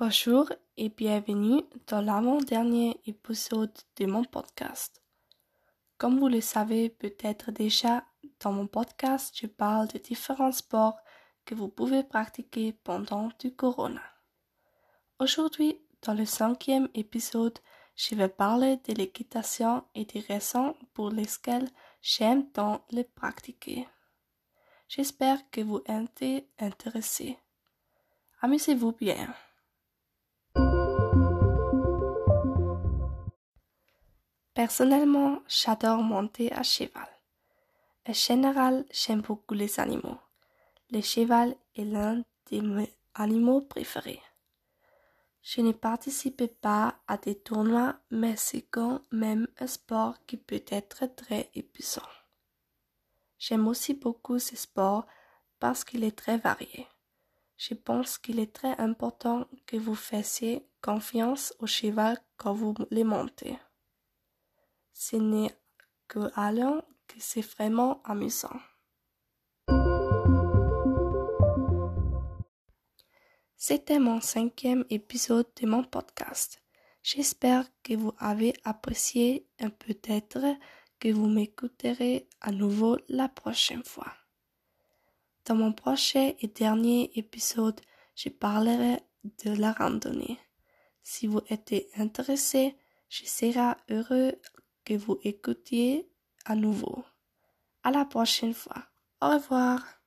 Bonjour et bienvenue dans l'avant-dernier épisode de mon podcast. Comme vous le savez peut-être déjà, dans mon podcast, je parle de différents sports que vous pouvez pratiquer pendant du corona. Aujourd'hui, dans le cinquième épisode, je vais parler de l'équitation et des raisons pour lesquelles j'aime tant le pratiquer. J'espère que vous êtes intéressés. Amusez-vous bien. Personnellement, j'adore monter à cheval. En général, j'aime beaucoup les animaux. Le cheval est l'un de mes animaux préférés. Je ne participe pas à des tournois, mais c'est quand même un sport qui peut être très épuisant. J'aime aussi beaucoup ce sport parce qu'il est très varié. Je pense qu'il est très important que vous fassiez confiance au cheval quand vous les montez. Ce n'est que alors que c'est vraiment amusant. C'était mon cinquième épisode de mon podcast. J'espère que vous avez apprécié et peut-être que vous m'écouterez à nouveau la prochaine fois. Dans mon prochain et dernier épisode, je parlerai de la randonnée. Si vous êtes intéressé, je serai heureux vous écoutiez à nouveau. À la prochaine fois. Au revoir.